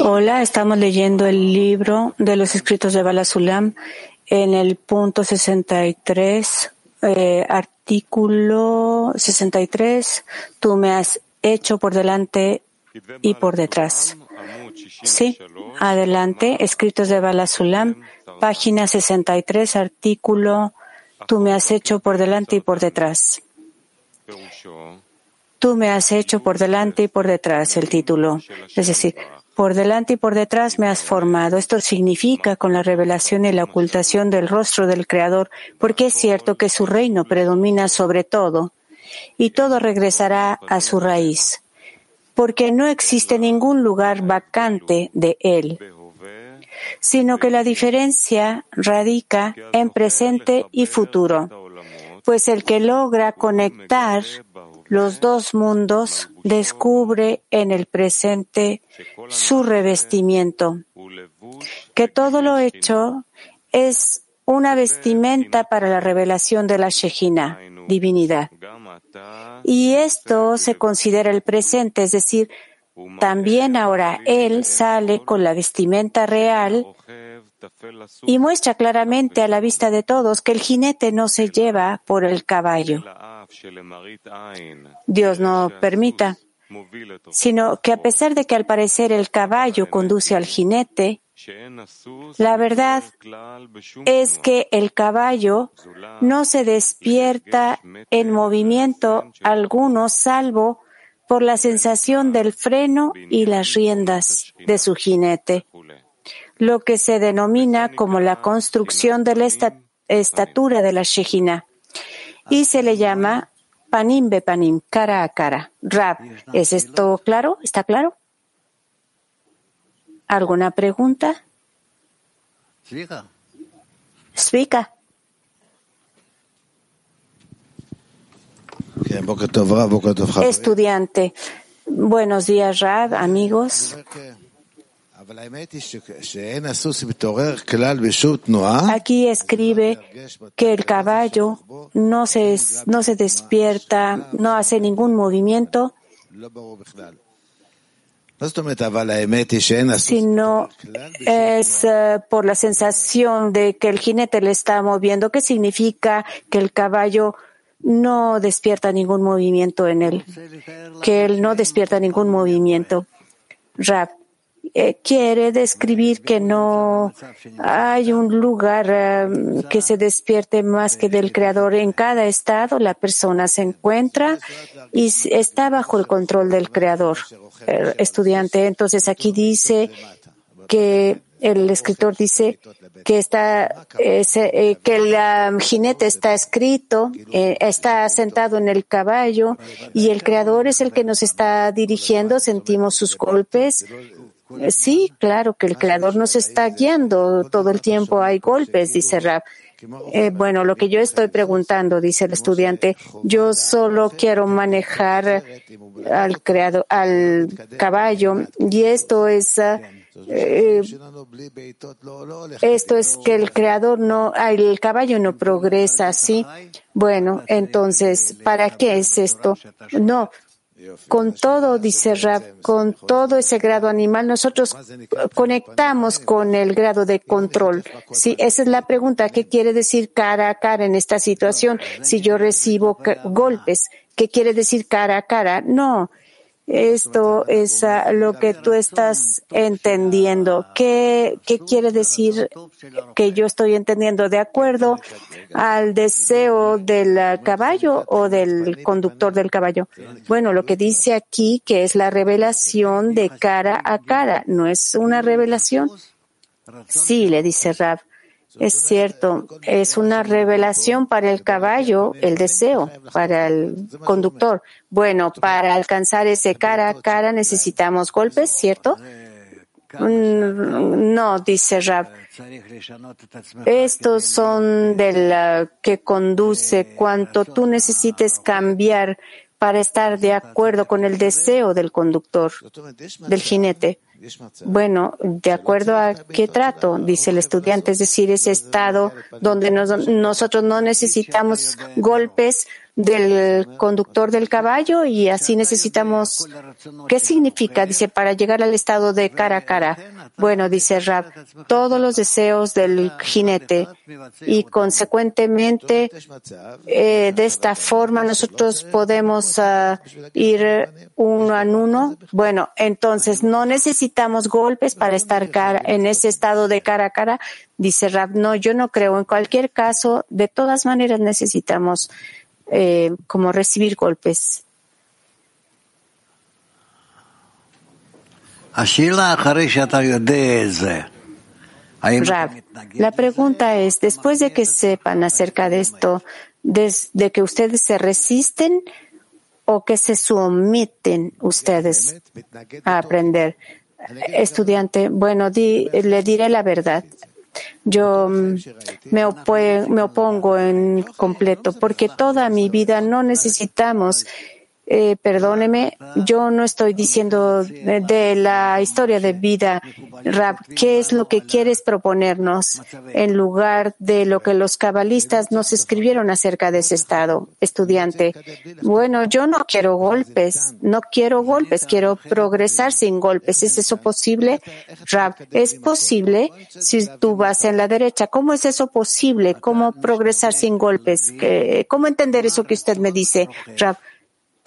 Hola, estamos leyendo el libro de los escritos de Balasulam en el punto 63, eh, artículo 63. Tú me has hecho por delante y por detrás. Sí, adelante, escritos de Balasulam, página 63, artículo Tú me has hecho por delante y por detrás. Tú me has hecho por delante y por detrás, el título. Es decir, por delante y por detrás me has formado. Esto significa con la revelación y la ocultación del rostro del Creador, porque es cierto que su reino predomina sobre todo y todo regresará a su raíz, porque no existe ningún lugar vacante de él, sino que la diferencia radica en presente y futuro, pues el que logra conectar los dos mundos, descubre en el presente su revestimiento, que todo lo hecho es una vestimenta para la revelación de la Shejina, divinidad. Y esto se considera el presente, es decir, también ahora él sale con la vestimenta real y muestra claramente a la vista de todos que el jinete no se lleva por el caballo. Dios no permita, sino que a pesar de que al parecer el caballo conduce al jinete, la verdad es que el caballo no se despierta en movimiento alguno salvo por la sensación del freno y las riendas de su jinete lo que se denomina como la construcción de la estatura de la Shejina y se le llama panim be panim, cara a cara. Rab, ¿es esto claro? ¿Está claro? ¿Alguna pregunta? Explica. Estudiante. Buenos días, Rab, amigos. Aquí escribe que el caballo no se, no se despierta, no hace ningún movimiento, sino es eh, por la sensación de que el jinete le está moviendo. ¿Qué significa que el caballo no despierta ningún movimiento en él? Que él no despierta ningún movimiento. Rap. Eh, quiere describir que no hay un lugar eh, que se despierte más que del Creador. En cada estado la persona se encuentra y está bajo el control del Creador. Eh, estudiante, entonces aquí dice que el escritor dice que está que el jinete está escrito, está sentado en el caballo y el creador es el que nos está dirigiendo, sentimos sus golpes Sí, claro que el Creador nos está guiando. Todo el tiempo hay golpes, dice Rab. Eh, bueno, lo que yo estoy preguntando, dice el estudiante, yo solo quiero manejar al creado, al caballo y esto es eh, esto es que el creador no, el caballo no progresa así. Bueno, entonces, ¿para qué es esto? No, con todo, dice Rab, con todo ese grado animal, nosotros conectamos con el grado de control. Sí, esa es la pregunta. ¿Qué quiere decir cara a cara en esta situación? Si yo recibo golpes, ¿qué quiere decir cara a cara? No. Esto es ah, lo que tú estás entendiendo. ¿Qué, ¿Qué quiere decir que yo estoy entendiendo? ¿De acuerdo al deseo del caballo o del conductor del caballo? Bueno, lo que dice aquí que es la revelación de cara a cara, ¿no es una revelación? Sí, le dice Rab. Es cierto, es una revelación para el caballo, el deseo, para el conductor. Bueno, para alcanzar ese cara a cara necesitamos golpes, ¿cierto? Mm, no, dice Rab. Estos son del que conduce cuanto tú necesites cambiar para estar de acuerdo con el deseo del conductor, del jinete. Bueno, de acuerdo a qué trato, dice el estudiante, es decir, ese estado donde nosotros no necesitamos golpes del conductor del caballo y así necesitamos. ¿Qué significa? Dice, para llegar al estado de cara a cara. Bueno, dice Rab, todos los deseos del jinete y consecuentemente eh, de esta forma nosotros podemos ah, ir uno a uno. Bueno, entonces no necesitamos golpes para estar en ese estado de cara a cara. Dice Rab, no, yo no creo. En cualquier caso, de todas maneras necesitamos eh, como recibir golpes. la pregunta es, después de que sepan acerca de esto, de que ustedes se resisten o que se someten ustedes a aprender. Estudiante, bueno, le diré la verdad. Yo mm, me, me opongo en completo porque toda mi vida no necesitamos eh, perdóneme, yo no estoy diciendo de, la historia de vida, Rab, ¿qué es lo que quieres proponernos en lugar de lo que los cabalistas nos escribieron acerca de ese estado? Estudiante, bueno, yo no quiero golpes, no quiero golpes, quiero progresar sin golpes. ¿Es eso posible? Rab, es posible si tú vas en la derecha. ¿Cómo es eso posible? ¿Cómo progresar sin golpes? ¿Cómo entender eso que usted me dice, Rab?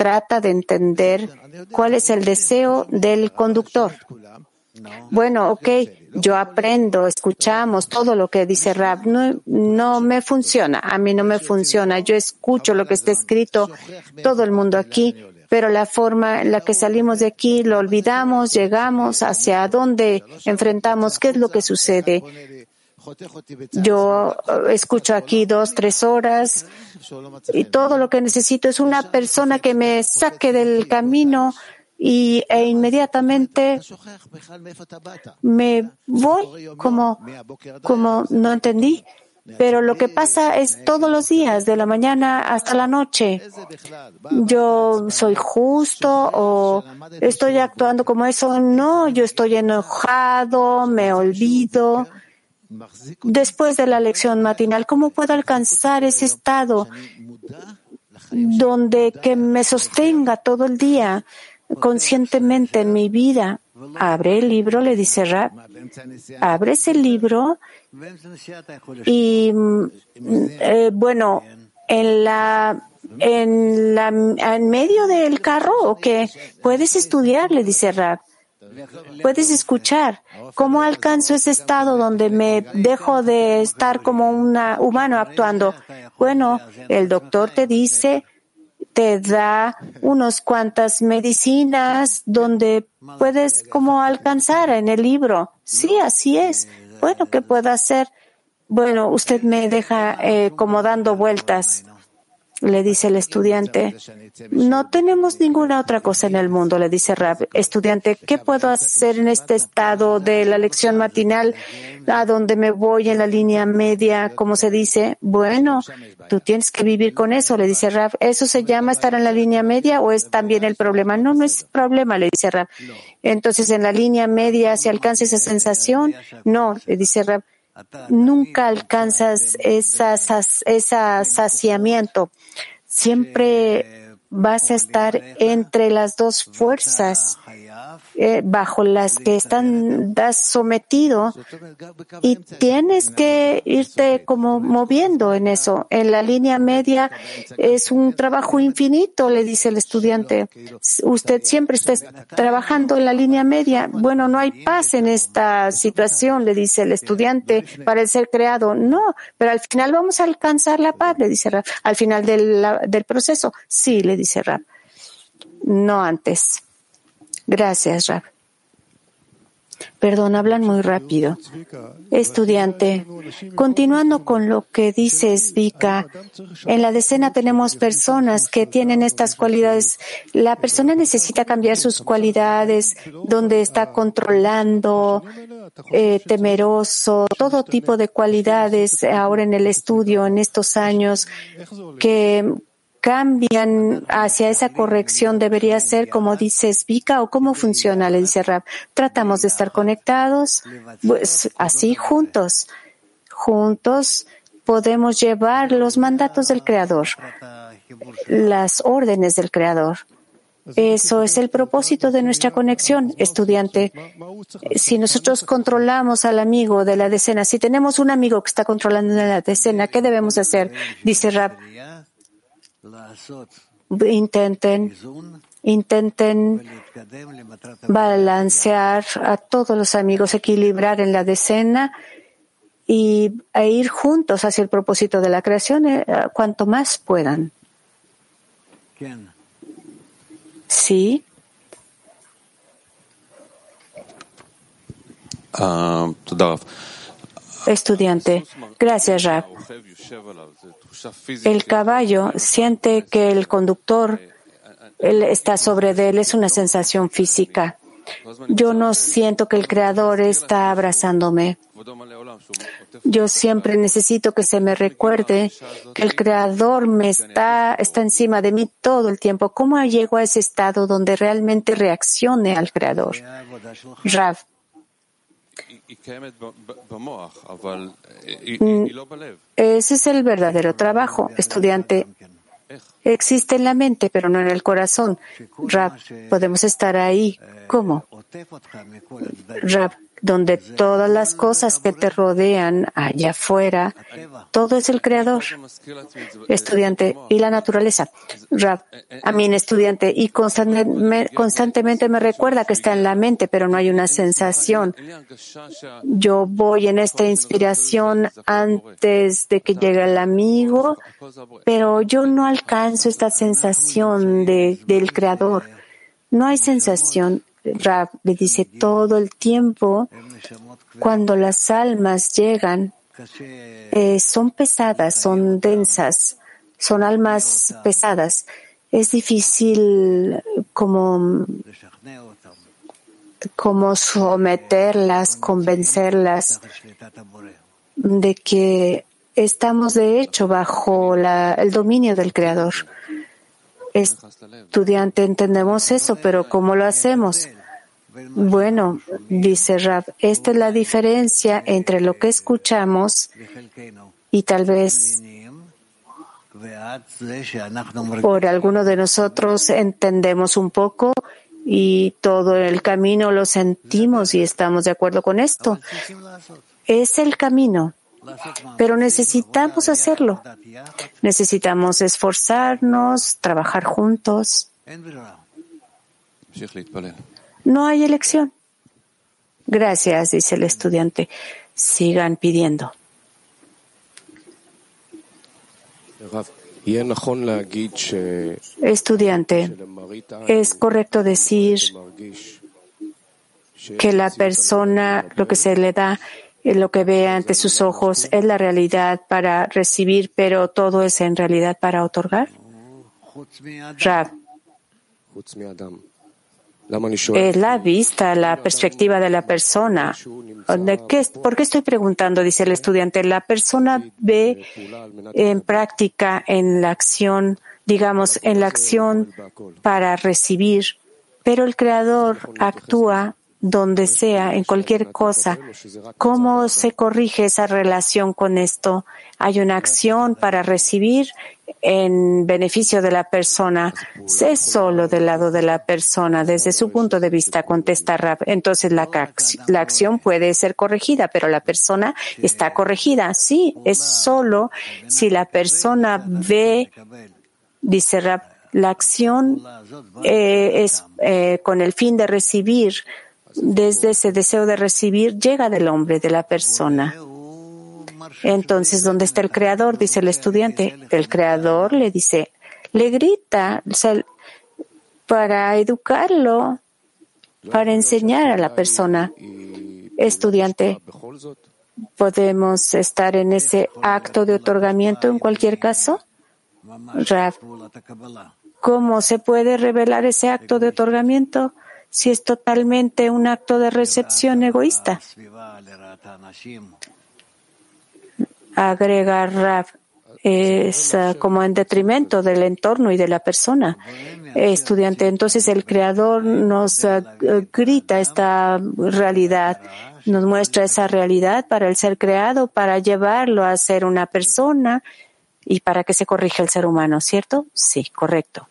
Trata de entender cuál es el deseo del conductor. Bueno, ok, yo aprendo, escuchamos todo lo que dice Rab. No, no me funciona, a mí no me funciona. Yo escucho lo que está escrito, todo el mundo aquí, pero la forma en la que salimos de aquí lo olvidamos, llegamos hacia dónde enfrentamos, qué es lo que sucede. Yo eh, escucho aquí dos, tres horas y todo lo que necesito es una persona que me saque del camino y, e inmediatamente me voy como, como no entendí. Pero lo que pasa es todos los días, de la mañana hasta la noche. Yo soy justo o estoy actuando como eso. No, yo estoy enojado, me olvido después de la lección matinal? ¿Cómo puedo alcanzar ese estado donde que me sostenga todo el día conscientemente en mi vida? Abre el libro, le dice Rab. Abre ese libro y, eh, bueno, en la en la en medio del carro o que puedes estudiar, le dice Rab. Puedes escuchar cómo alcanzo ese estado donde me dejo de estar como un humano actuando. Bueno, el doctor te dice, te da unos cuantas medicinas donde puedes como alcanzar en el libro. Sí, así es. Bueno, ¿qué puedo hacer? Bueno, usted me deja eh, como dando vueltas le dice el estudiante. No tenemos ninguna otra cosa en el mundo, le dice Rab. Estudiante, ¿qué puedo hacer en este estado de la lección matinal a donde me voy en la línea media, como se dice? Bueno, tú tienes que vivir con eso, le dice Rab. ¿Eso se llama estar en la línea media o es también el problema? No, no es problema, le dice Rab. Entonces, en la línea media se alcanza esa sensación. No, le dice Rab nunca alcanzas esa, ese saciamiento. Siempre vas a estar entre las dos fuerzas eh, bajo las que están sometido y tienes que irte como moviendo en eso. En la línea media es un trabajo infinito, le dice el estudiante. Usted siempre está trabajando en la línea media. Bueno, no hay paz en esta situación, le dice el estudiante, para el ser creado. No, pero al final vamos a alcanzar la paz, le dice. Al final del, del proceso, sí, le dice Rab. No antes. Gracias, Rab. Perdón, hablan muy rápido. Estudiante, continuando con lo que dices, Vika, en la decena tenemos personas que tienen estas cualidades. La persona necesita cambiar sus cualidades, donde está controlando, eh, temeroso, todo tipo de cualidades ahora en el estudio, en estos años, que cambian hacia esa corrección debería ser como dice Vika o cómo funciona, le dice Rab. Tratamos de estar conectados, pues así juntos, juntos podemos llevar los mandatos del Creador, las órdenes del Creador. Eso es el propósito de nuestra conexión, estudiante. Si nosotros controlamos al amigo de la decena, si tenemos un amigo que está controlando la decena, ¿qué debemos hacer? Dice Rab. Intenten, intenten balancear a todos los amigos, equilibrar en la decena y e ir juntos hacia el propósito de la creación eh, cuanto más puedan. Sí. Ah, Estudiante, gracias, Rab. El caballo siente que el conductor está sobre él, es una sensación física. Yo no siento que el Creador está abrazándome. Yo siempre necesito que se me recuerde que el Creador me está, está encima de mí todo el tiempo. ¿Cómo llego a ese estado donde realmente reaccione al Creador? Rav. Mm, ese es el verdadero trabajo, estudiante. Existe en la mente, pero no en el corazón. Rab, podemos estar ahí. ¿Cómo? Rab, donde todas las cosas que te rodean allá afuera, todo es el creador. Estudiante, y la naturaleza. A mí estudiante, y constantemente me recuerda que está en la mente, pero no hay una sensación. Yo voy en esta inspiración antes de que llegue el amigo, pero yo no alcanzo esta sensación de, del creador. No hay sensación. Rab le dice todo el tiempo, cuando las almas llegan, eh, son pesadas, son densas, son almas pesadas. Es difícil como, como someterlas, convencerlas de que estamos de hecho bajo la, el dominio del Creador estudiante, entendemos eso, pero ¿cómo lo hacemos? Bueno, dice Rab, esta es la diferencia entre lo que escuchamos y tal vez por alguno de nosotros entendemos un poco y todo el camino lo sentimos y estamos de acuerdo con esto. Es el camino. Pero necesitamos hacerlo. Necesitamos esforzarnos, trabajar juntos. No hay elección. Gracias, dice el estudiante. Sigan pidiendo. Estudiante, es correcto decir que la persona, lo que se le da, lo que ve ante sus ojos es la realidad para recibir, pero todo es en realidad para otorgar? Rab. Es la vista, la perspectiva de la persona. qué, ¿Por qué estoy preguntando? Dice el estudiante. La persona ve en práctica, en la acción, digamos, en la acción para recibir, pero el Creador actúa donde sea, en cualquier cosa. ¿Cómo se corrige esa relación con esto? Hay una acción para recibir en beneficio de la persona. Sé solo del lado de la persona, desde su punto de vista, contesta Rab. Entonces la, acción puede ser corregida, pero la persona está corregida. Sí, es solo si la persona ve, dice Rab, la acción eh, es eh, con el fin de recibir desde ese deseo de recibir llega del hombre, de la persona. Entonces, ¿dónde está el creador? Dice el estudiante. El creador le dice, le grita para educarlo, para enseñar a la persona. Estudiante, ¿podemos estar en ese acto de otorgamiento en cualquier caso? ¿cómo se puede revelar ese acto de otorgamiento? Si es totalmente un acto de recepción egoísta. Agrega Rav, es ah, como en detrimento del entorno y de la persona. estudiante, entonces el Creador nos ah, grita esta realidad, nos muestra esa realidad para el ser creado, para llevarlo a ser una persona y para que se corrija el ser humano, ¿cierto? Sí, correcto.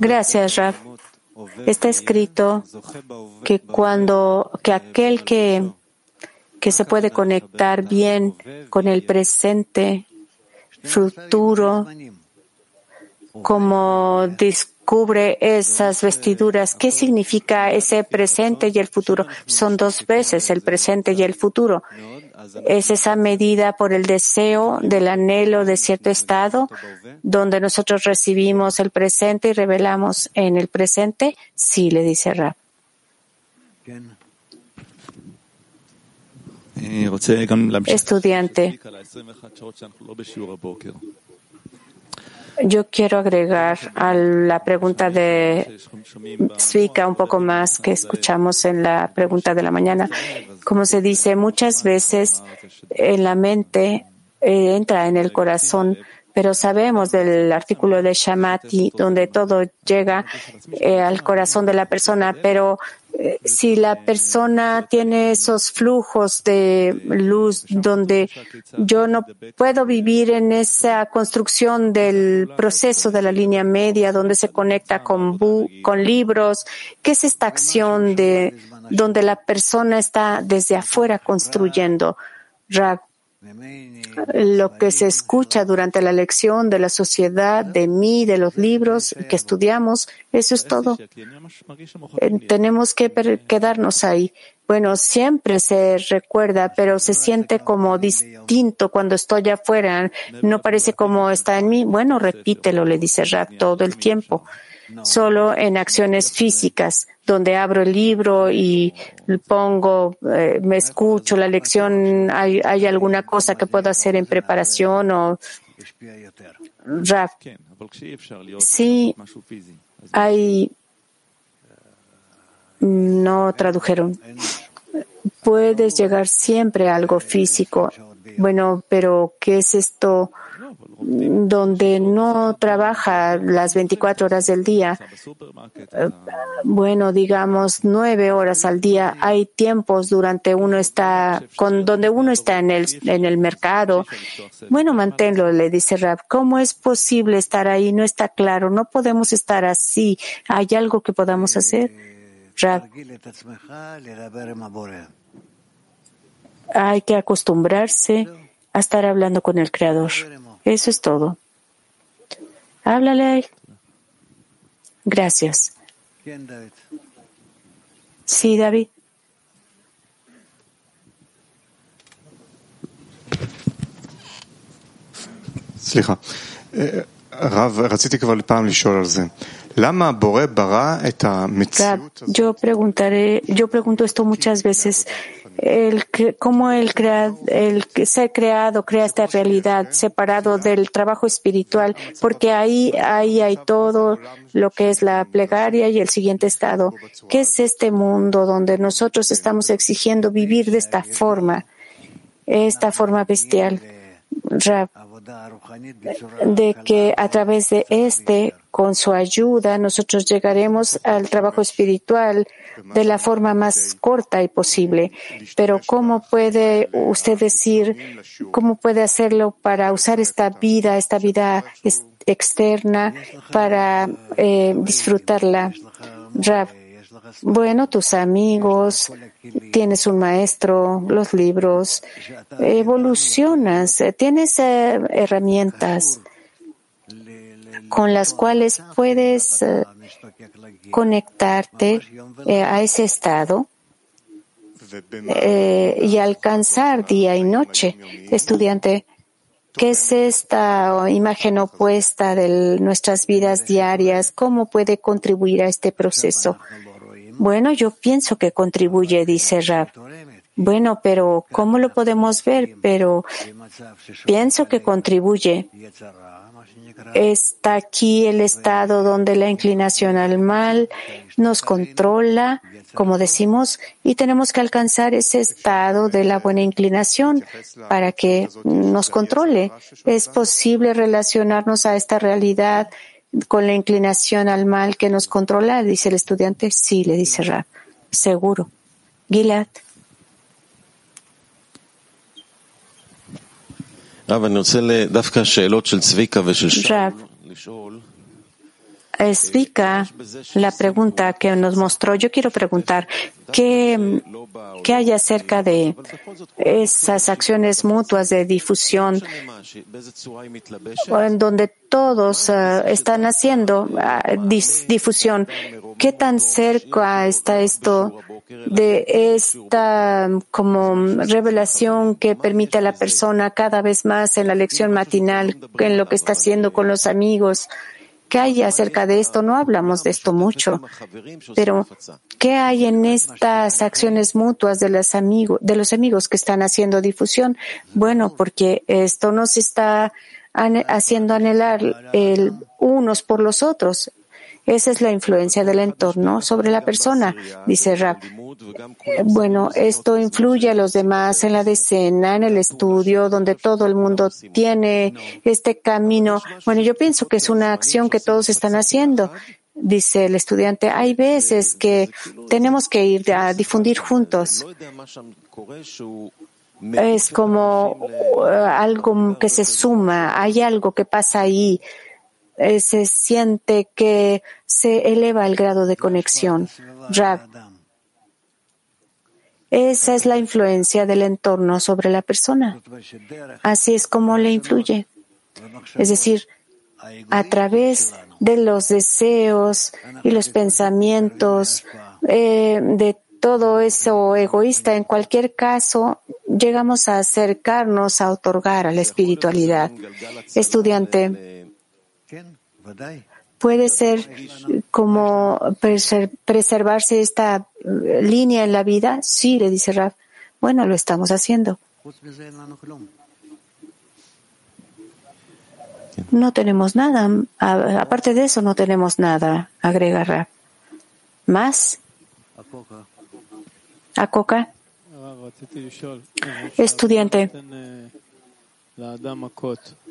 Gracias, Rav. Está escrito que cuando que aquel que, que se puede conectar bien con el presente, futuro, como descubre esas vestiduras. ¿Qué significa ese presente y el futuro? Son dos veces el presente y el futuro. Es esa medida por el deseo del anhelo de cierto estado donde nosotros recibimos el presente y revelamos en el presente. Sí, le dice Rab. Estudiante. Yo quiero agregar a la pregunta de Svika un poco más que escuchamos en la pregunta de la mañana. Como se dice, muchas veces en la mente eh, entra en el corazón pero sabemos del artículo de Shamati, donde todo llega eh, al corazón de la persona, pero eh, si la persona tiene esos flujos de luz donde yo no puedo vivir en esa construcción del proceso de la línea media, donde se conecta con, con libros, ¿qué es esta acción de donde la persona está desde afuera construyendo? Lo que se escucha durante la lección de la sociedad, de mí, de los libros que estudiamos, eso es todo. Eh, tenemos que quedarnos ahí. Bueno, siempre se recuerda, pero se siente como distinto cuando estoy afuera. No parece como está en mí. Bueno, repítelo, le dice Rap todo el tiempo solo en acciones físicas, donde abro el libro y pongo, eh, me escucho la lección, hay, hay, alguna cosa que puedo hacer en preparación o Sí, hay, no tradujeron. Puedes llegar siempre a algo físico. Bueno, pero ¿qué es esto? Donde no trabaja las 24 horas del día, bueno, digamos nueve horas al día, hay tiempos durante uno está, con, donde uno está en el, en el mercado. Bueno, manténlo, le dice Rab. ¿Cómo es posible estar ahí? No está claro, no podemos estar así. ¿Hay algo que podamos hacer? Rab. Hay que acostumbrarse a estar hablando con el Creador. Eso es todo. Háblale a él. Gracias. Sí, David. סליחה. רב, רציתי כבר פעם לשאול על זה. Yo preguntaré, yo pregunto esto muchas veces. El, cómo el, el ser creado crea esta realidad separado del trabajo espiritual, porque ahí, ahí hay todo lo que es la plegaria y el siguiente estado. ¿Qué es este mundo donde nosotros estamos exigiendo vivir de esta forma, esta forma bestial? De que a través de este, con su ayuda, nosotros llegaremos al trabajo espiritual de la forma más corta y posible. Pero ¿cómo puede usted decir, cómo puede hacerlo para usar esta vida, esta vida externa, para eh, disfrutarla? Bueno, tus amigos, tienes un maestro, los libros, evolucionas, tienes eh, herramientas con las cuales puedes eh, conectarte eh, a ese estado y alcanzar día y noche. Estudiante, ¿qué es esta imagen opuesta de nuestras vidas diarias? ¿Cómo puede contribuir a este proceso? Bueno, yo pienso que contribuye, dice Rab. Bueno, pero ¿cómo lo podemos ver? Pero pienso que contribuye. Está aquí el estado donde la inclinación al mal nos controla, como decimos, y tenemos que alcanzar ese estado de la buena inclinación para que nos controle. ¿Es posible relacionarnos a esta realidad con la inclinación al mal que nos controla? Dice el estudiante. Sí, le dice Rab. Seguro. Gilad. Rab, Zvika, la pregunta que nos mostró, yo quiero preguntar, ¿qué, ¿qué hay acerca de esas acciones mutuas de difusión en donde todos uh, están haciendo uh, dis, difusión? ¿Qué tan cerca está esto de esta como revelación que permite a la persona cada vez más en la lección matinal, en lo que está haciendo con los amigos? ¿Qué hay acerca de esto? No hablamos de esto mucho, pero ¿qué hay en estas acciones mutuas de los amigos, de los amigos que están haciendo difusión? Bueno, porque esto nos está haciendo anhelar el unos por los otros. Esa es la influencia del entorno sobre la persona, dice Rab. Bueno, esto influye a los demás en la decena, en el estudio, donde todo el mundo tiene este camino. Bueno, yo pienso que es una acción que todos están haciendo. Dice el estudiante, hay veces que tenemos que ir a difundir juntos. Es como uh, algo que se suma, hay algo que pasa ahí eh, se siente que se eleva el grado de conexión. Rab. Esa es la influencia del entorno sobre la persona. Así es como le influye. Es decir, a través de los deseos y los pensamientos, eh, de todo eso egoísta, en cualquier caso, llegamos a acercarnos a otorgar a la espiritualidad. Estudiante, ¿Puede ser como preservarse esta eh, línea en la vida? Sí, le dice Rab. Bueno, lo estamos haciendo. No tenemos nada. Aparte de eso, no tenemos nada, agrega Rab. ¿Más? ¿A coca? Estudiante.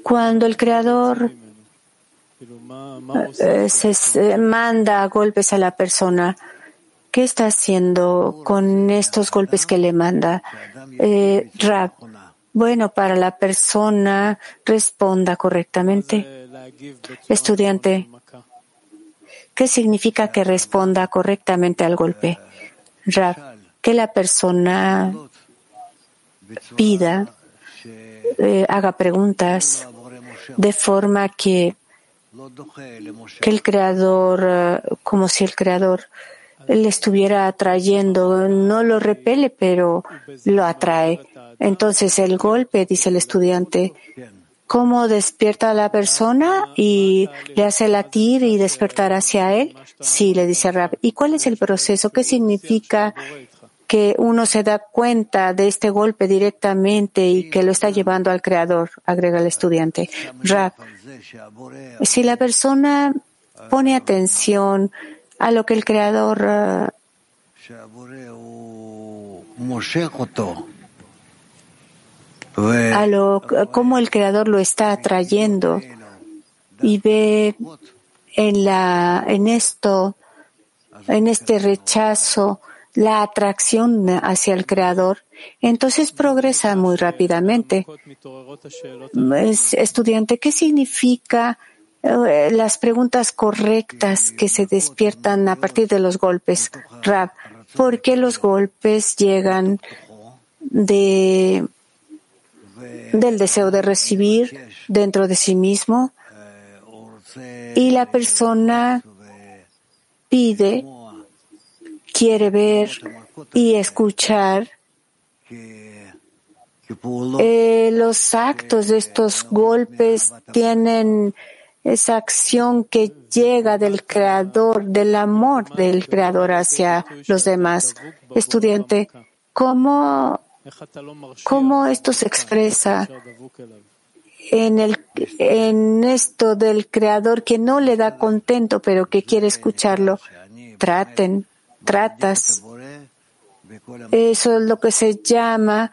Cuando el Creador eh, se manda golpes a la persona. ¿Qué está haciendo con estos golpes que le manda? Eh, Rab, bueno, para la persona responda correctamente. Estudiante, ¿qué significa que responda correctamente al golpe? Rab, que la persona pida, eh, haga preguntas de forma que que el creador, eh, como si el creador le estuviera atrayendo, no lo repele, pero lo atrae. Entonces el golpe, dice el estudiante, ¿cómo despierta a la persona y le hace latir y despertar hacia él? Sí, le dice Rab. ¿Y cuál es el proceso? ¿Qué significa que uno se da cuenta de este golpe directamente y que lo está llevando al creador? Agrega el estudiante. Rab, si la persona pone atención a lo que el Creador uh, a lo cómo el creador lo está atrayendo y ve en la en esto en este rechazo la atracción hacia el creador entonces progresa muy rápidamente. Estudiante, ¿qué significa eh, las preguntas correctas que se despiertan a partir de los golpes? Rab, ¿por qué los golpes llegan de, del deseo de recibir dentro de sí mismo? Y la persona pide, quiere ver y escuchar eh, los actos de estos golpes tienen esa acción que llega del creador, del amor del creador hacia los demás. Estudiante, ¿Cómo, cómo esto se expresa en, el, en esto del creador que no le da contento, pero que quiere escucharlo? Traten, tratas. Eso es lo que se llama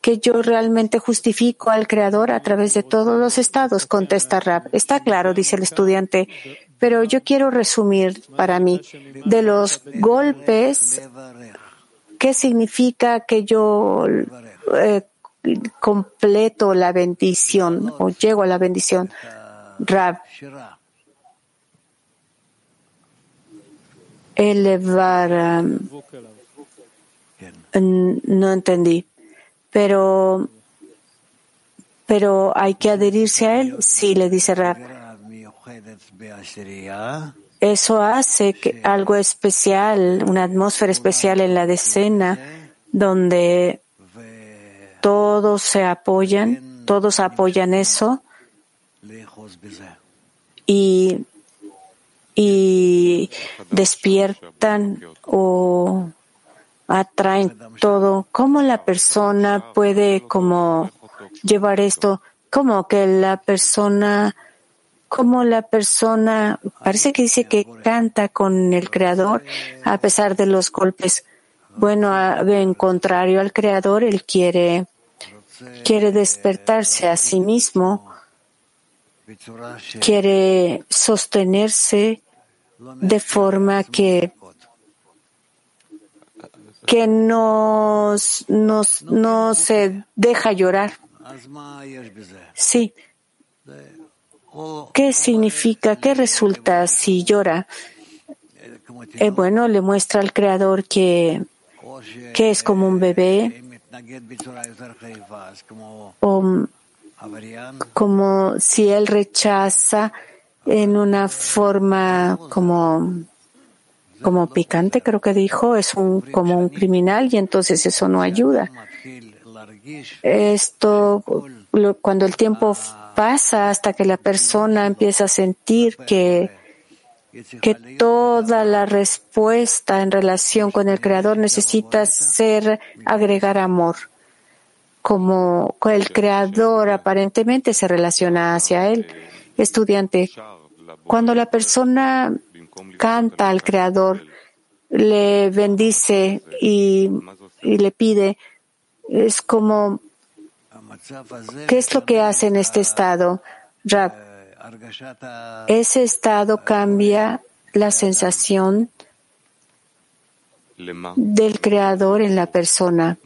que yo realmente justifico al Creador a través de todos los estados, contesta Rab. Está claro, dice el estudiante, pero yo quiero resumir para mí de los golpes, ¿qué significa que yo eh, completo la bendición o llego a la bendición? Rab. Elevar. Um, no entendí pero, pero hay que adherirse a él. Sí, le dice Rab. Eso hace que algo especial, una atmósfera especial en la decena, donde todos se apoyan, todos apoyan eso y, y despiertan o atraen todo. ¿Cómo la persona puede como llevar esto? ¿Cómo que la persona, cómo la persona, parece que dice que canta con el creador a pesar de los golpes? Bueno, en contrario al creador, él quiere, quiere despertarse a sí mismo, quiere sostenerse de forma que que no se deja llorar. Sí. ¿Qué significa? ¿Qué resulta si llora? Eh, bueno, le muestra al Creador que, que es como un bebé o como si él rechaza en una forma como como picante, creo que dijo, es un, como un criminal y entonces eso no ayuda. Esto, cuando el tiempo pasa hasta que la persona empieza a sentir que, que toda la respuesta en relación con el Creador necesita ser agregar amor. Como el Creador aparentemente se relaciona hacia él. Estudiante, cuando la persona canta al Creador, le bendice y, le pide. Es como, ¿qué es lo que hace en este estado? ese estado cambia la sensación del Creador en la persona.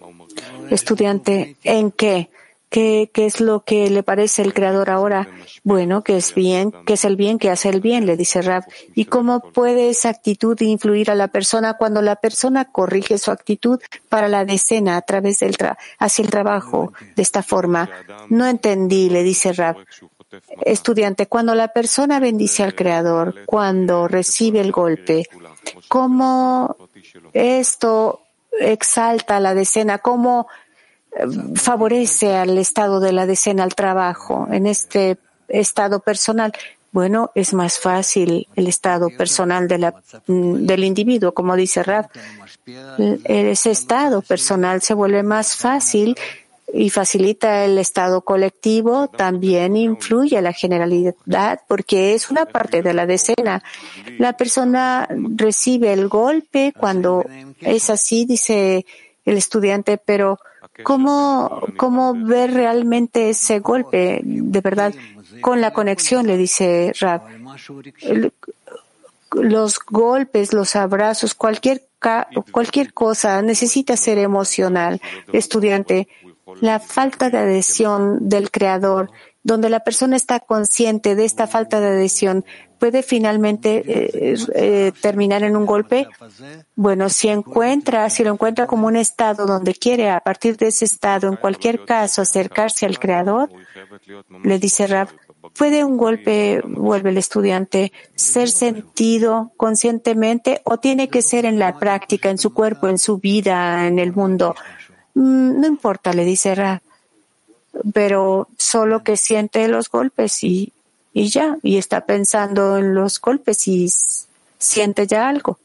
Estudiante, ¿en qué? ¿Qué, ¿Qué, es lo que le parece el creador ahora? Bueno, que es bien, que es el bien que hace el bien, le dice Rab. ¿Y cómo puede esa actitud influir a la persona cuando la persona corrige su actitud para la decena a través del tra hacia el trabajo de esta forma? No entendí, le dice Rab. Estudiante, cuando la persona bendice al creador, cuando recibe el golpe, ¿cómo esto exalta la decena? ¿Cómo favorece al estado de la decena al trabajo, en este estado personal. Bueno, es más fácil el estado personal de la, mm, del individuo, como dice Rab. Ese estado personal se vuelve más fácil y facilita el estado colectivo, también influye la generalidad porque es una parte de la decena. La persona recibe el golpe cuando es así, dice el estudiante, pero ¿Cómo, cómo ver realmente ese golpe de verdad con la conexión? Le dice Rab. Los golpes, los abrazos, cualquier, cualquier cosa necesita ser emocional. Estudiante, la falta de adhesión del creador, donde la persona está consciente de esta falta de adhesión, puede finalmente eh, eh, terminar en un golpe? Bueno, si encuentra, si lo encuentra como un estado donde quiere a partir de ese estado, en cualquier caso, acercarse al creador, le dice Rab, ¿puede un golpe, vuelve el estudiante, ser sentido conscientemente o tiene que ser en la práctica, en su cuerpo, en su vida, en el mundo? Mm, no importa, le dice Rab, pero solo que siente los golpes y y ya, y está pensando en los golpes y siente ya algo.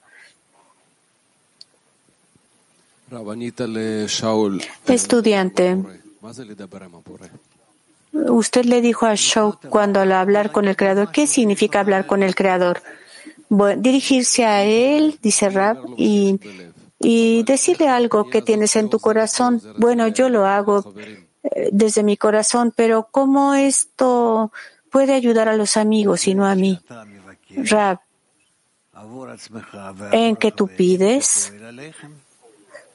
Estudiante, usted le dijo a Shaul cuando al hablar con el Creador, ¿qué significa hablar con el Creador? dirigirse a él, dice Rab, y, y decirle algo que tienes en tu corazón. Bueno, yo lo hago eh, desde mi corazón, pero ¿cómo esto puede ayudar a los amigos y no a mí? Rab, en que tú pides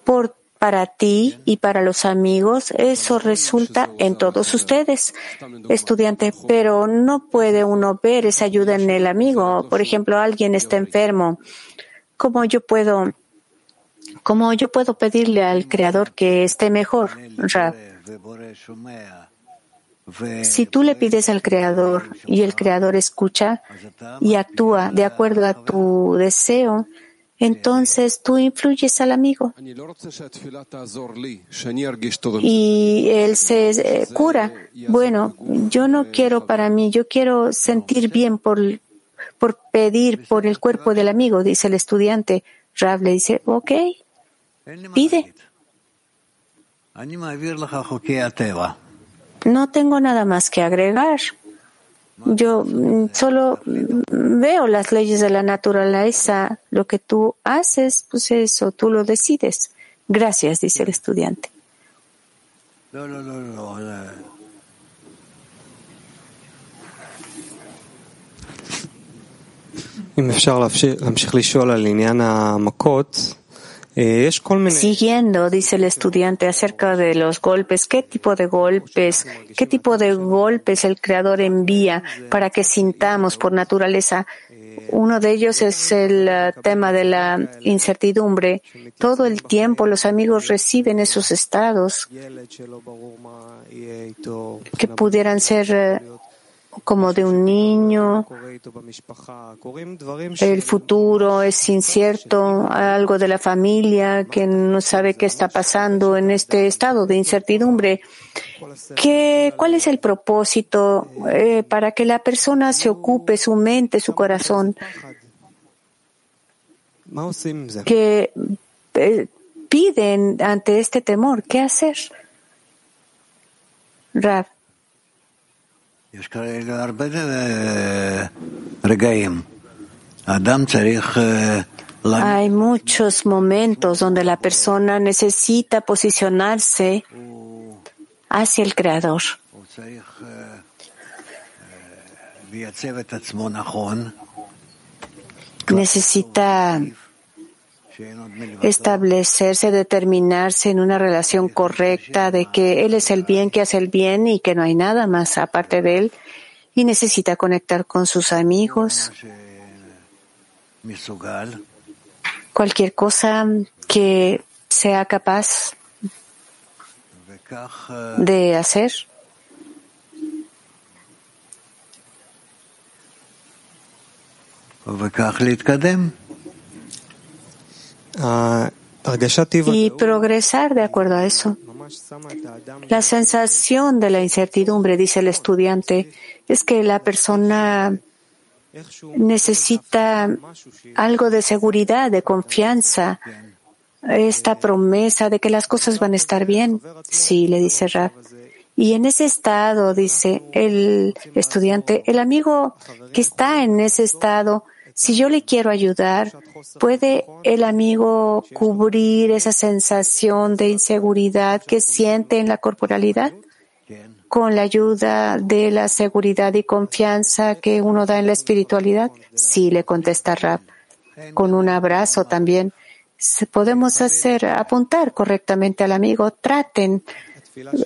por para ti y para los amigos, eso resulta en todos ustedes, estudiante, pero no puede uno ver esa ayuda en el amigo. Por ejemplo, alguien está enfermo. ¿Cómo yo puedo, cómo yo puedo pedirle al Creador que esté mejor? Si tú le pides al Creador y el Creador escucha y actúa de acuerdo a tu deseo, entonces tú influyes al amigo y él se eh, cura. Bueno, yo no quiero para mí, yo quiero sentir bien por, por pedir por el cuerpo del amigo, dice el estudiante. Rav le dice, ok, pide. No tengo nada más que agregar. Yo mm, solo veo las leyes de la naturaleza. Lo que tú haces, pues eso, tú lo decides. Gracias, dice el estudiante. No, no, no, no. Siguiendo, dice el estudiante, acerca de los golpes, ¿qué tipo de golpes, qué tipo de golpes el Creador envía para que sintamos por naturaleza? Uno de ellos es el eh, tema de la incertidumbre. Todo el tiempo los amigos reciben esos estados que pudieran ser eh, como de un niño. El futuro es incierto, algo de la familia que no sabe qué está pasando en este estado de incertidumbre. ¿Qué, ¿Cuál es el propósito eh, para que la persona se ocupe su mente, su corazón? Que eh, piden ante este temor, ¿qué hacer? Hay muchos momentos donde la persona necesita posicionarse hacia el Creador. Necesita establecerse, determinarse en una relación correcta de que Él es el bien que hace el bien y que no hay nada más aparte de Él y necesita conectar con sus amigos. Cualquier cosa que sea capaz de hacer. Y progresar de acuerdo a eso. La sensación de la incertidumbre, dice el estudiante, es que la persona necesita algo de seguridad, de confianza, esta promesa de que las cosas van a estar bien. Sí, le dice Rab. Y en ese estado, dice el estudiante, el amigo que está en ese estado si yo le quiero ayudar, ¿puede el amigo cubrir esa sensación de inseguridad que siente en la corporalidad? Con la ayuda de la seguridad y confianza que uno da en la espiritualidad? Sí, le contesta Rab. Con un abrazo también. Podemos hacer, apuntar correctamente al amigo. Traten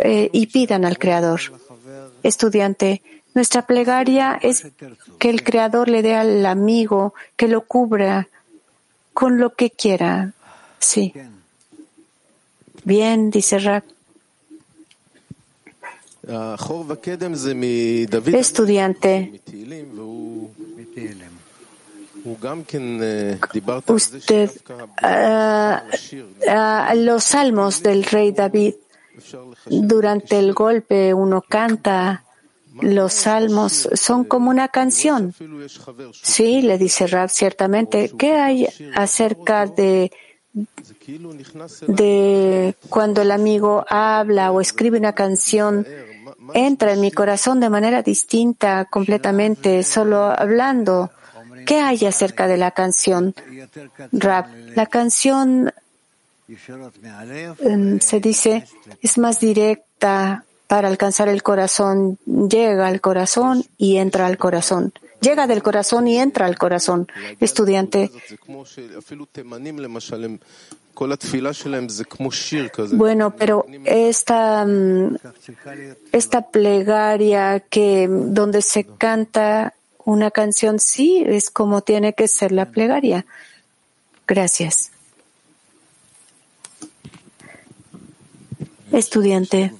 eh, y pidan al Creador. Estudiante, nuestra plegaria es que el Creador le dé al amigo que lo cubra con lo que quiera. Sí. Bien, dice Rak. Estudiante. Usted, uh, los salmos del rey David, durante el golpe uno canta los salmos son como una canción. Sí, le dice Rab, ciertamente. ¿Qué hay acerca de, de cuando el amigo habla o escribe una canción, entra en mi corazón de manera distinta completamente, solo hablando. ¿Qué hay acerca de la canción? Rap. La canción em, se dice es más directa para alcanzar el corazón, llega al corazón y entra al corazón. Llega del corazón y entra al corazón. Estudiante. Bueno, pero esta, mm, esta plegaria que donde se canta una canción, sí, es como tiene que ser la plegaria. Gracias. Estudiante.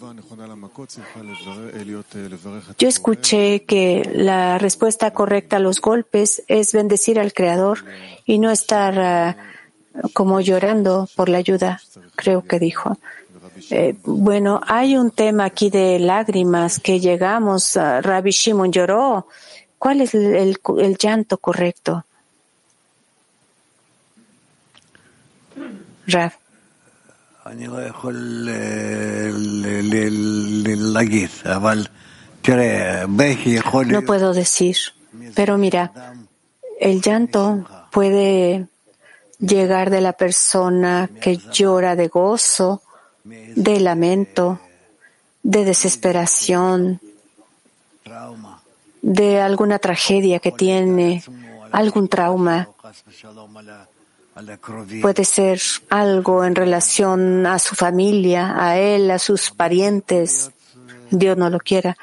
Yo escuché que la respuesta correcta a los golpes es bendecir al Creador y no estar ah, como llorando por la ayuda, creo que dijo. Eh, bueno, hay un tema aquí de lágrimas que llegamos. a Rabbi Shimon lloró. ¿Cuál es el, llanto correcto? Rav. No puedo decir, pero mira, el llanto puede llegar de la persona que llora de gozo, de lamento, de desesperación, de alguna tragedia que tiene, algún trauma. Puede ser algo en relación a su familia, a él, a sus parientes, Dios no lo quiera,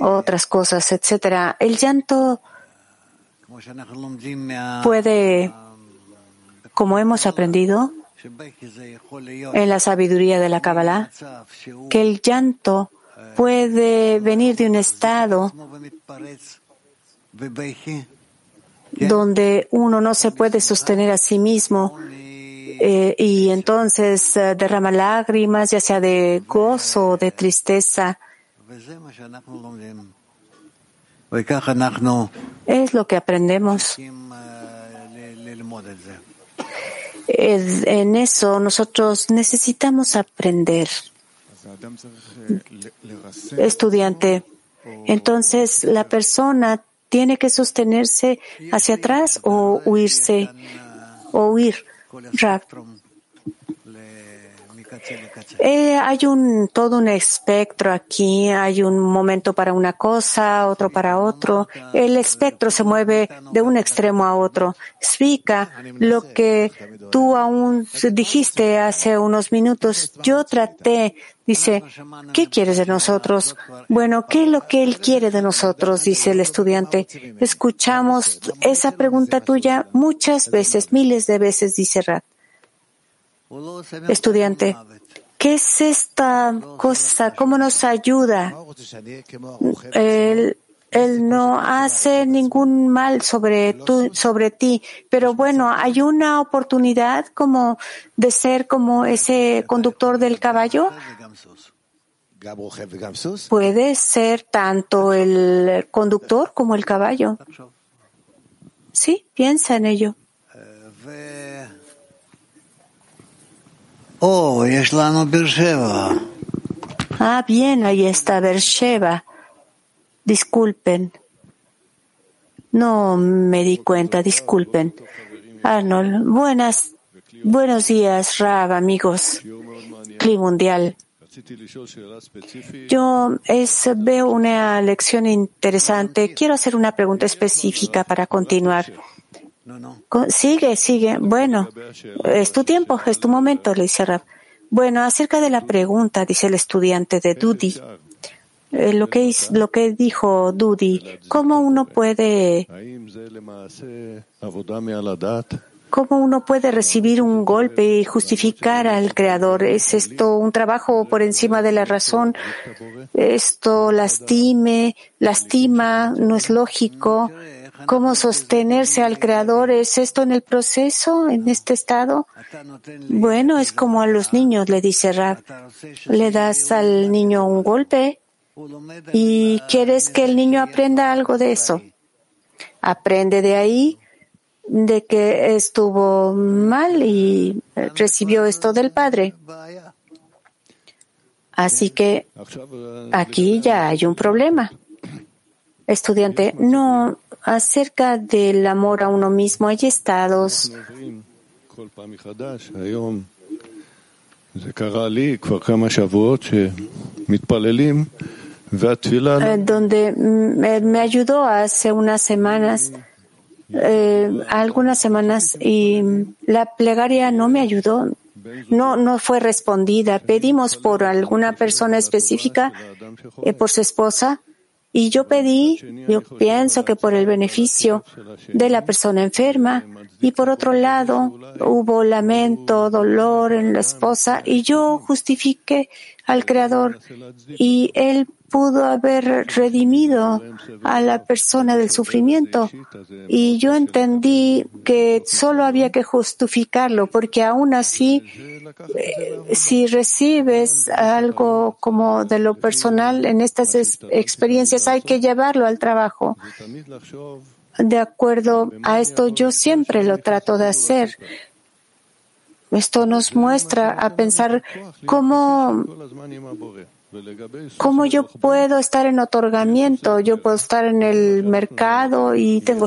otras cosas, etcétera. El llanto puede, como hemos aprendido en la sabiduría de la Kabbalah, que el llanto puede venir de un estado donde uno no se puede sostener a sí mismo eh, y entonces eh, derrama lágrimas, ya sea de gozo o de tristeza. Es lo que aprendemos. en eso nosotros necesitamos aprender. Estudiante. Entonces la persona tiene que sostenerse hacia atrás o huirse o huir. Eh, hay un todo un espectro aquí, hay un momento para una cosa, otro para otro. El espectro se mueve de un extremo a otro. Explica lo que tú aún dijiste hace unos minutos. Yo traté, dice, ¿qué quieres de nosotros? Bueno, ¿qué es lo que él quiere de nosotros? Dice el estudiante. Escuchamos esa pregunta tuya muchas veces, miles de veces, dice Rat. Estudiante, ¿qué es esta cosa? ¿Cómo nos ayuda? No hace ningún mal sobre, sobre ti, pero bueno, hay una oportunidad como de ser como ese conductor del caballo. Puede ser tanto el conductor como el caballo. Sí, piensa en ello. Oh, ah, bien, ahí está Bersheba. Disculpen. No me di cuenta, disculpen. Arnold, buenas, buenos días, Rab, amigos. Clima mundial. Yo es, veo una lección interesante. Quiero hacer una pregunta específica para continuar. Sigue, sigue. Bueno, es tu tiempo, es tu momento, le dice Rab. Bueno, acerca de la pregunta, dice el estudiante de Dudi, eh, lo, que lo que dijo Dudi, ¿cómo uno puede, cómo uno puede recibir un golpe y justificar al Creador? ¿Es esto un trabajo por encima de la razón? ¿Esto lastime, lastima? ¿No es lógico? ¿Cómo sostenerse al Creador? ¿Es esto en el proceso, en este estado? Bueno, es como a los niños, le dice Rab. Le das al niño un golpe y quieres que el niño aprenda algo de eso. Aprende de ahí de que estuvo mal y recibió esto del Padre. Así que aquí ya hay un problema. Estudiante, no, acerca del amor a uno mismo hay estados donde me ayudó hace unas semanas, eh, algunas semanas, y la plegaria no me ayudó, no, no fue respondida. Pedimos por alguna persona específica, eh, por su esposa, y yo pedí, yo pienso que por el beneficio de la persona enferma, y por otro lado hubo lamento, dolor en la esposa, y yo justifiqué al Creador, y él pudo haber redimido a la persona del sufrimiento. Y yo entendí que solo había que justificarlo, porque aún así, eh, si recibes algo como de lo personal en estas experiencias, hay que llevarlo al trabajo. De acuerdo a esto, yo siempre lo trato de hacer. Esto nos muestra a pensar cómo ¿Cómo yo puedo estar en otorgamiento? Yo puedo estar en el mercado y tengo,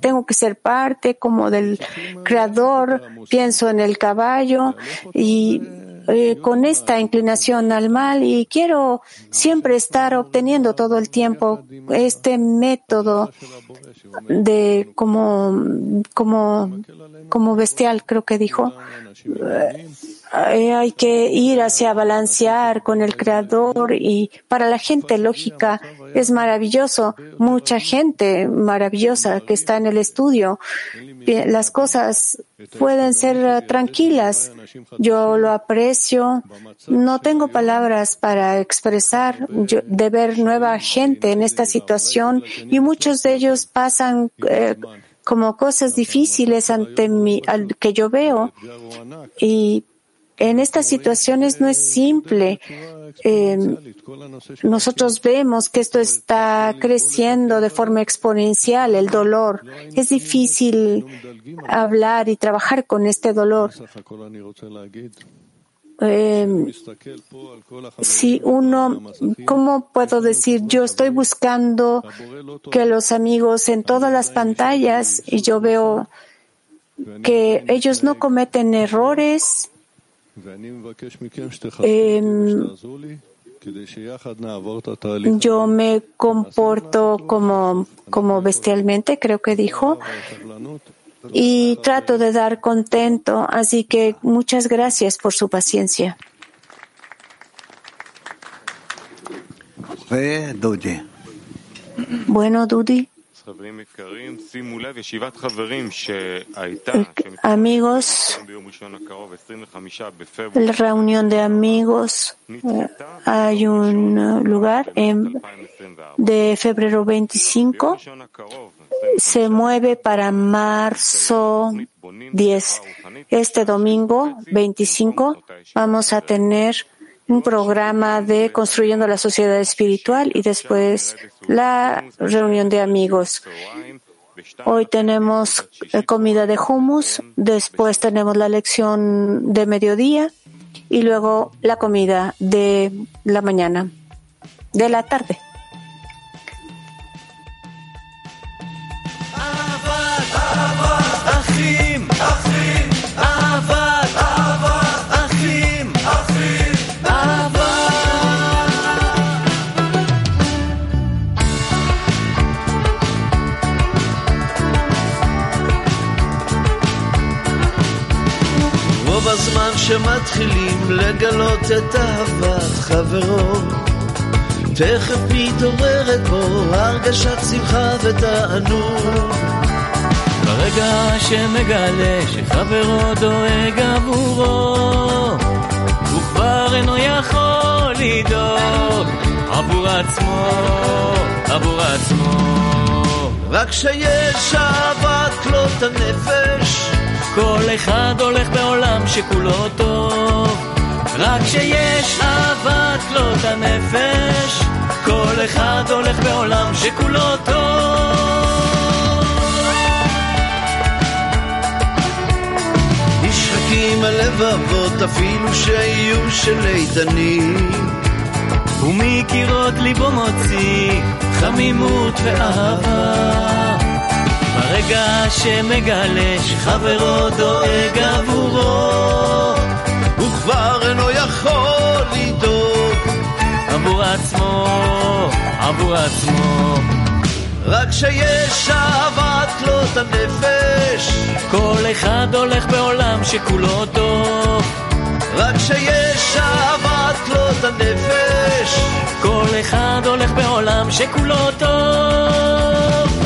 tengo que ser parte como del creador. Pienso en el caballo y eh, con esta inclinación al mal y quiero siempre estar obteniendo todo el tiempo este método de como, como, como bestial, creo que dijo. Eh, hay que ir hacia balancear con el creador y para la gente lógica es maravilloso. Mucha gente maravillosa que está en el estudio. Las cosas pueden ser tranquilas. Yo lo aprecio. No tengo palabras para expresar de ver nueva gente en esta situación y muchos de ellos pasan eh, como cosas difíciles ante mí, que yo veo y en estas situaciones no es simple. Nosotros vemos que esto está creciendo de forma exponencial, el dolor. Es difícil hablar y trabajar con este dolor. Eh, si uno, ¿cómo puedo decir? Yo estoy buscando que los amigos en todas las pantallas y yo veo que ellos no cometen errores Yo me comporto como, como bestialmente, creo que dijo, y trato de dar contento. Así que muchas gracias por su paciencia. Bueno, Dudi. Amigos, la reunión de amigos, eh, hay un lugar en, de febrero 25, se mueve para marzo 10. Este domingo 25 vamos a tener un programa de Construyendo la Sociedad Espiritual y después la reunión de amigos. Hoy tenemos eh, comida de hummus, después tenemos la lección de mediodía y luego la comida de la mañana, de la tarde. שמתחילים לגלות את אהבת חברו. תכף מתעוררת בו הרגשת שמחה ותענוג. ברגע שמגלה שחברו דואג עבורו הוא כבר אינו יכול לדאוג עבור עצמו, עבור עצמו. רק כשיש אהבת כלות הנפש כל אחד הולך בעולם שכולו טוב. רק שיש אהבת לא כלות הנפש כל אחד הולך בעולם שכולו טוב. נשחקים הלבבות אפילו שיהיו של איתנים. ומקירות ליבו מוציא חמימות ואהבה. ברגע שמגלה שחברו דואג עבורו הוא כבר אינו יכול לדאוג. עבור עצמו, עבור עצמו. רק שיש אהבת כלות הנפש כל אחד הולך בעולם שכולו טוב. רק שיש אהבת כלות הנפש כל אחד הולך בעולם שכולו טוב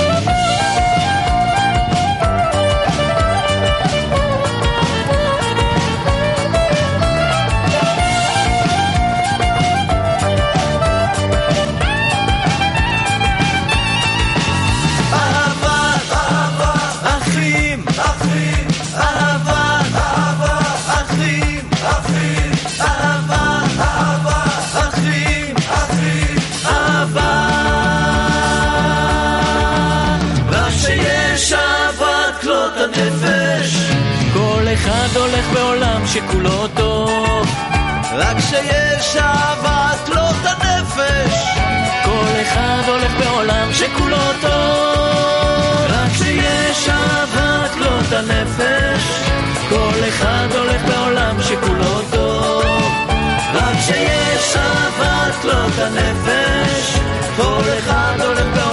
שכולו טוב. רק שיש אהבת את הנפש. כל אחד הולך בעולם שכולו טוב. רק שיש אהבת את הנפש. כל אחד הולך בעולם שכולו טוב. רק שיש אהבת את הנפש. כל אחד הולך בעולם